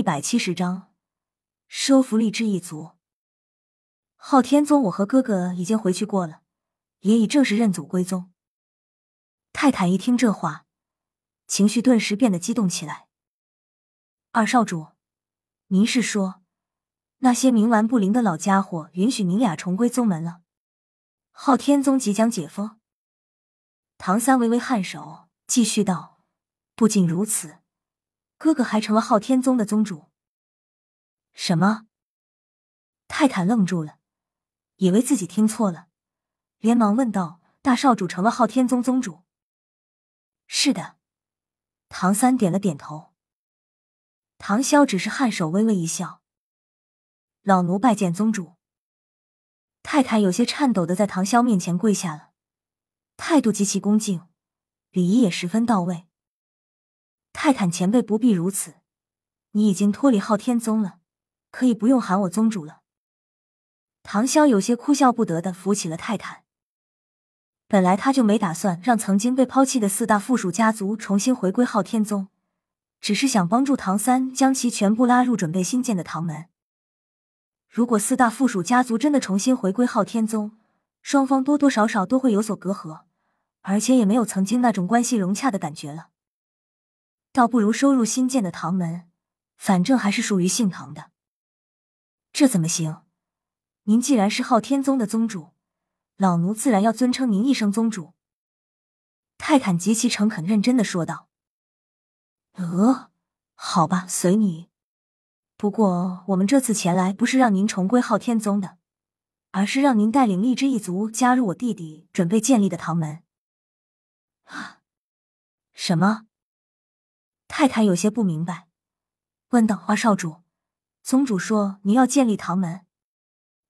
一百七十章，收服力之一族。昊天宗，我和哥哥已经回去过了，也已正式认祖归宗。泰坦一听这话，情绪顿时变得激动起来。二少主，您是说那些冥顽不灵的老家伙允许您俩重归宗门了？昊天宗即将解封？唐三微微颔首，继续道：“不仅如此。”哥哥还成了昊天宗的宗主？什么？泰坦愣住了，以为自己听错了，连忙问道：“大少主成了昊天宗宗主？”是的，唐三点了点头。唐潇只是颔首，微微一笑：“老奴拜见宗主。”泰坦有些颤抖的在唐潇面前跪下了，态度极其恭敬，礼仪也十分到位。泰坦前辈不必如此，你已经脱离昊天宗了，可以不用喊我宗主了。唐潇有些哭笑不得的扶起了泰坦。本来他就没打算让曾经被抛弃的四大附属家族重新回归昊天宗，只是想帮助唐三将其全部拉入准备新建的唐门。如果四大附属家族真的重新回归昊天宗，双方多多少少都会有所隔阂，而且也没有曾经那种关系融洽的感觉了。倒不如收入新建的唐门，反正还是属于姓唐的。这怎么行？您既然是昊天宗的宗主，老奴自然要尊称您一声宗主。泰坦极其诚恳认真的说道。呃，好吧，随你。不过我们这次前来不是让您重归昊天宗的，而是让您带领荔枝一族加入我弟弟准备建立的唐门。啊？什么？泰坦有些不明白，问道：“二少主，宗主说您要建立唐门，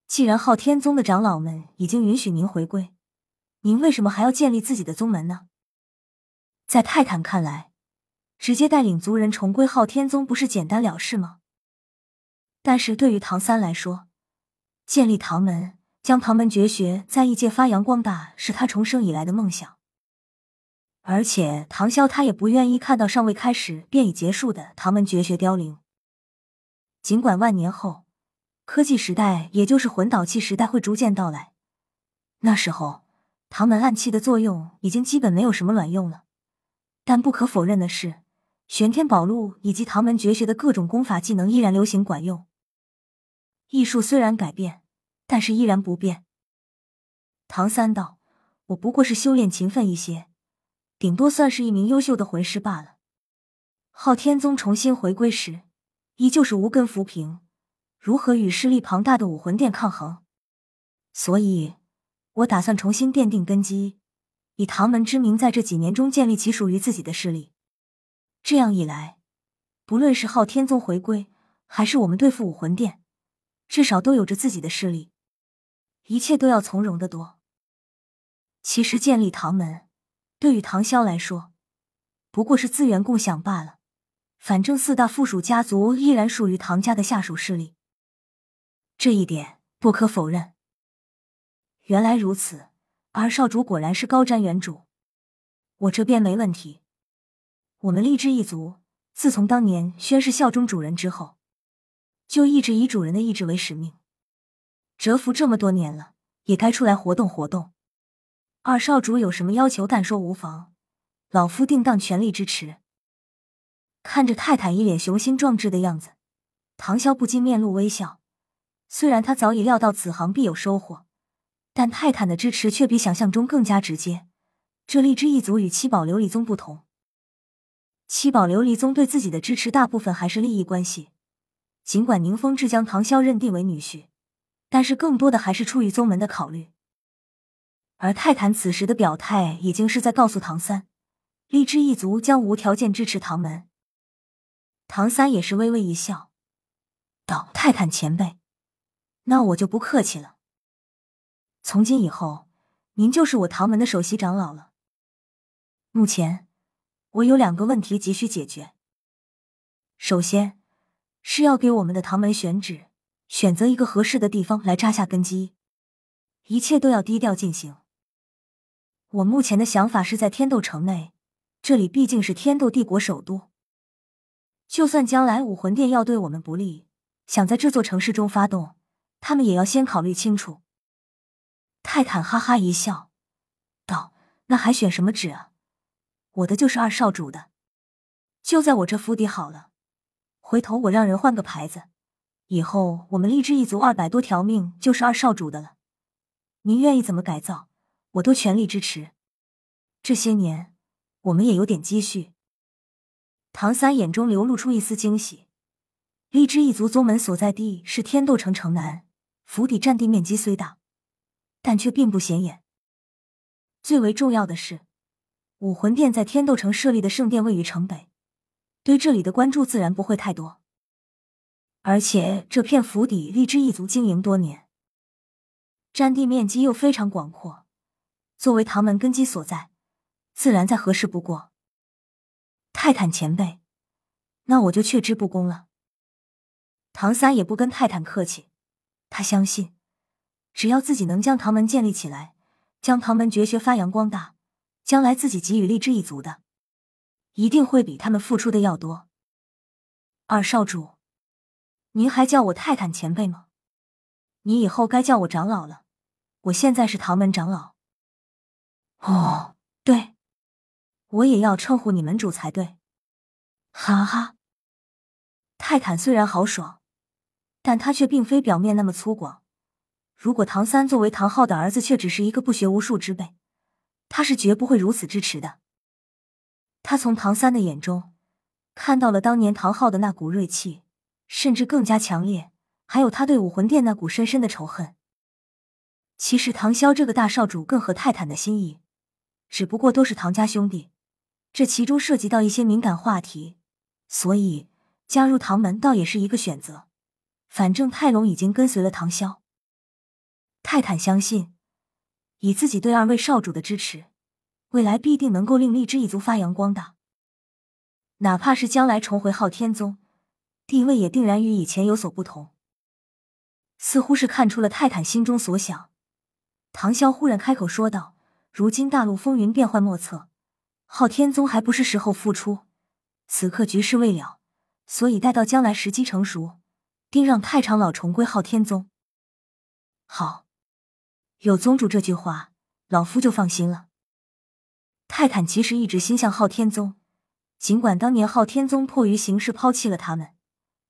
既然昊天宗的长老们已经允许您回归，您为什么还要建立自己的宗门呢？”在泰坦看来，直接带领族人重归昊天宗不是简单了事吗？但是对于唐三来说，建立唐门，将唐门绝学在异界发扬光大，是他重生以来的梦想。而且唐潇他也不愿意看到尚未开始便已结束的唐门绝学凋零。尽管万年后科技时代，也就是魂导器时代会逐渐到来，那时候唐门暗器的作用已经基本没有什么卵用了。但不可否认的是，玄天宝录以及唐门绝学的各种功法技能依然流行管用。艺术虽然改变，但是依然不变。唐三道：“我不过是修炼勤奋一些。”顶多算是一名优秀的魂师罢了。昊天宗重新回归时，依旧是无根浮萍，如何与势力庞大的武魂殿抗衡？所以，我打算重新奠定根基，以唐门之名，在这几年中建立起属于自己的势力。这样一来，不论是昊天宗回归，还是我们对付武魂殿，至少都有着自己的势力，一切都要从容的多。其实，建立唐门。对于唐潇来说，不过是资源共享罢了。反正四大附属家族依然属于唐家的下属势力，这一点不可否认。原来如此，二少主果然是高瞻远瞩。我这边没问题。我们荔枝一族自从当年宣誓效忠主人之后，就一直以主人的意志为使命，蛰伏这么多年了，也该出来活动活动。二少主有什么要求，但说无妨，老夫定当全力支持。看着泰坦一脸雄心壮志的样子，唐潇不禁面露微笑。虽然他早已料到此行必有收获，但泰坦的支持却比想象中更加直接。这荔枝一族与七宝琉璃宗不同，七宝琉璃宗对自己的支持大部分还是利益关系。尽管宁风致将唐潇认定为女婿，但是更多的还是出于宗门的考虑。而泰坦此时的表态，已经是在告诉唐三，荔枝一族将无条件支持唐门。唐三也是微微一笑，道：“泰坦前辈，那我就不客气了。从今以后，您就是我唐门的首席长老了。目前，我有两个问题急需解决。首先，是要给我们的唐门选址，选择一个合适的地方来扎下根基，一切都要低调进行。”我目前的想法是在天斗城内，这里毕竟是天斗帝国首都。就算将来武魂殿要对我们不利，想在这座城市中发动，他们也要先考虑清楚。泰坦哈哈一笑，道：“那还选什么旨啊？我的就是二少主的，就在我这府邸好了。回头我让人换个牌子，以后我们荔枝一族二百多条命就是二少主的了。您愿意怎么改造，我都全力支持。这些年我们也有点积蓄。”唐三眼中流露出一丝惊喜。荔枝一族宗门所在地是天斗城城南，府邸占地面积虽大。但却并不显眼。最为重要的是，武魂殿在天斗城设立的圣殿位于城北，对这里的关注自然不会太多。而且这片府邸荔枝一族经营多年，占地面积又非常广阔，作为唐门根基所在，自然再合适不过。泰坦前辈，那我就却之不恭了。唐三也不跟泰坦客气，他相信。只要自己能将唐门建立起来，将唐门绝学发扬光大，将来自己给予力之一族的，一定会比他们付出的要多。二少主，您还叫我泰坦前辈吗？你以后该叫我长老了，我现在是唐门长老。哦，对，我也要称呼你门主才对。哈哈，泰坦虽然豪爽，但他却并非表面那么粗犷。如果唐三作为唐昊的儿子，却只是一个不学无术之辈，他是绝不会如此支持的。他从唐三的眼中看到了当年唐昊的那股锐气，甚至更加强烈，还有他对武魂殿那股深深的仇恨。其实唐潇这个大少主更合泰坦的心意，只不过都是唐家兄弟，这其中涉及到一些敏感话题，所以加入唐门倒也是一个选择。反正泰隆已经跟随了唐萧。泰坦相信，以自己对二位少主的支持，未来必定能够令荔枝一族发扬光大。哪怕是将来重回昊天宗，地位也定然与以前有所不同。似乎是看出了泰坦心中所想，唐萧忽然开口说道：“如今大陆风云变幻莫测，昊天宗还不是时候复出。此刻局势未了，所以待到将来时机成熟，定让太长老重归昊天宗。”好。有宗主这句话，老夫就放心了。泰坦其实一直心向昊天宗，尽管当年昊天宗迫于形势抛弃了他们，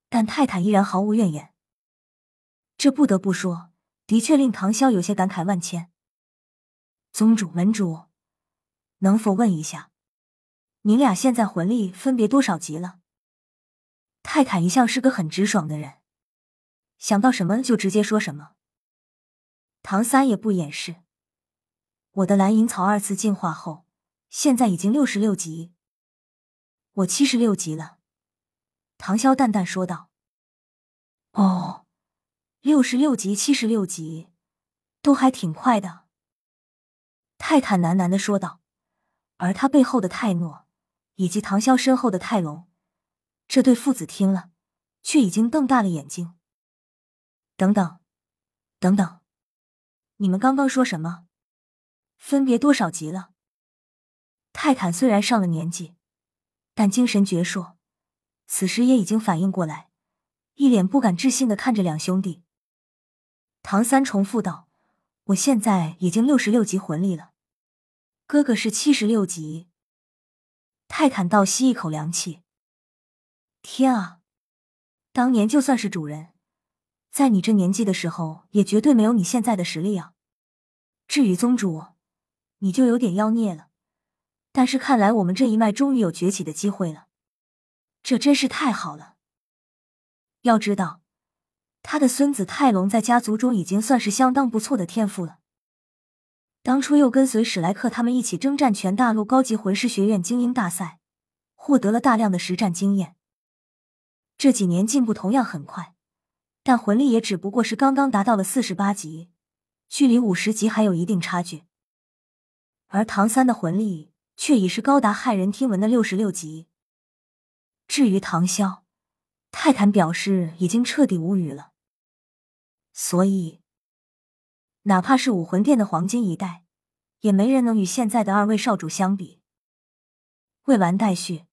但泰坦依然毫无怨言。这不得不说，的确令唐潇有些感慨万千。宗主、门主，能否问一下，你俩现在魂力分别多少级了？泰坦一向是个很直爽的人，想到什么就直接说什么。唐三也不掩饰，我的蓝银草二次进化后，现在已经六十六级，我七十六级了。唐潇淡淡说道：“哦，六十六级，七十六级，都还挺快的。”泰坦喃喃的说道，而他背后的泰诺以及唐潇身后的泰隆，这对父子听了，却已经瞪大了眼睛。等等，等等。你们刚刚说什么？分别多少级了？泰坦虽然上了年纪，但精神矍铄，此时也已经反应过来，一脸不敢置信的看着两兄弟。唐三重复道：“我现在已经六十六级魂力了，哥哥是七十六级。”泰坦倒吸一口凉气：“天啊！当年就算是主人。”在你这年纪的时候，也绝对没有你现在的实力啊！至于宗主，你就有点妖孽了。但是看来我们这一脉终于有崛起的机会了，这真是太好了。要知道，他的孙子泰隆在家族中已经算是相当不错的天赋了。当初又跟随史莱克他们一起征战全大陆高级魂师学院精英大赛，获得了大量的实战经验。这几年进步同样很快。但魂力也只不过是刚刚达到了四十八级，距离五十级还有一定差距。而唐三的魂力却已是高达骇人听闻的六十六级。至于唐潇，泰坦表示已经彻底无语了。所以，哪怕是武魂殿的黄金一代，也没人能与现在的二位少主相比。未完待续。